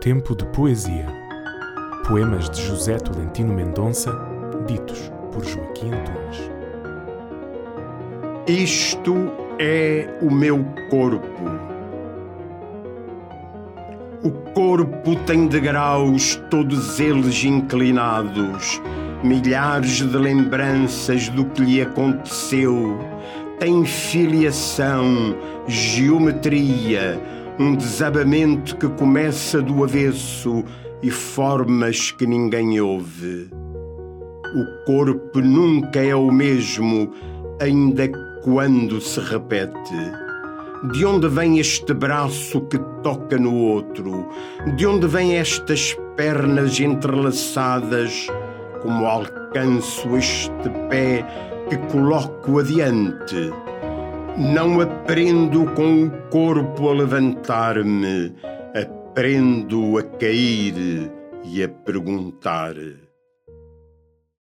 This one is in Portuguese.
Tempo de poesia. Poemas de José Tolentino Mendonça, ditos por Joaquim Antunes. Isto é o meu corpo. O corpo tem degraus, todos eles inclinados, milhares de lembranças do que lhe aconteceu. Tem filiação, geometria, um desabamento que começa do avesso e formas que ninguém ouve. O corpo nunca é o mesmo, ainda quando se repete. De onde vem este braço que toca no outro? De onde vêm estas pernas entrelaçadas? Como alcanço este pé que coloco adiante? Não aprendo com o corpo a levantar-me, aprendo a cair e a perguntar.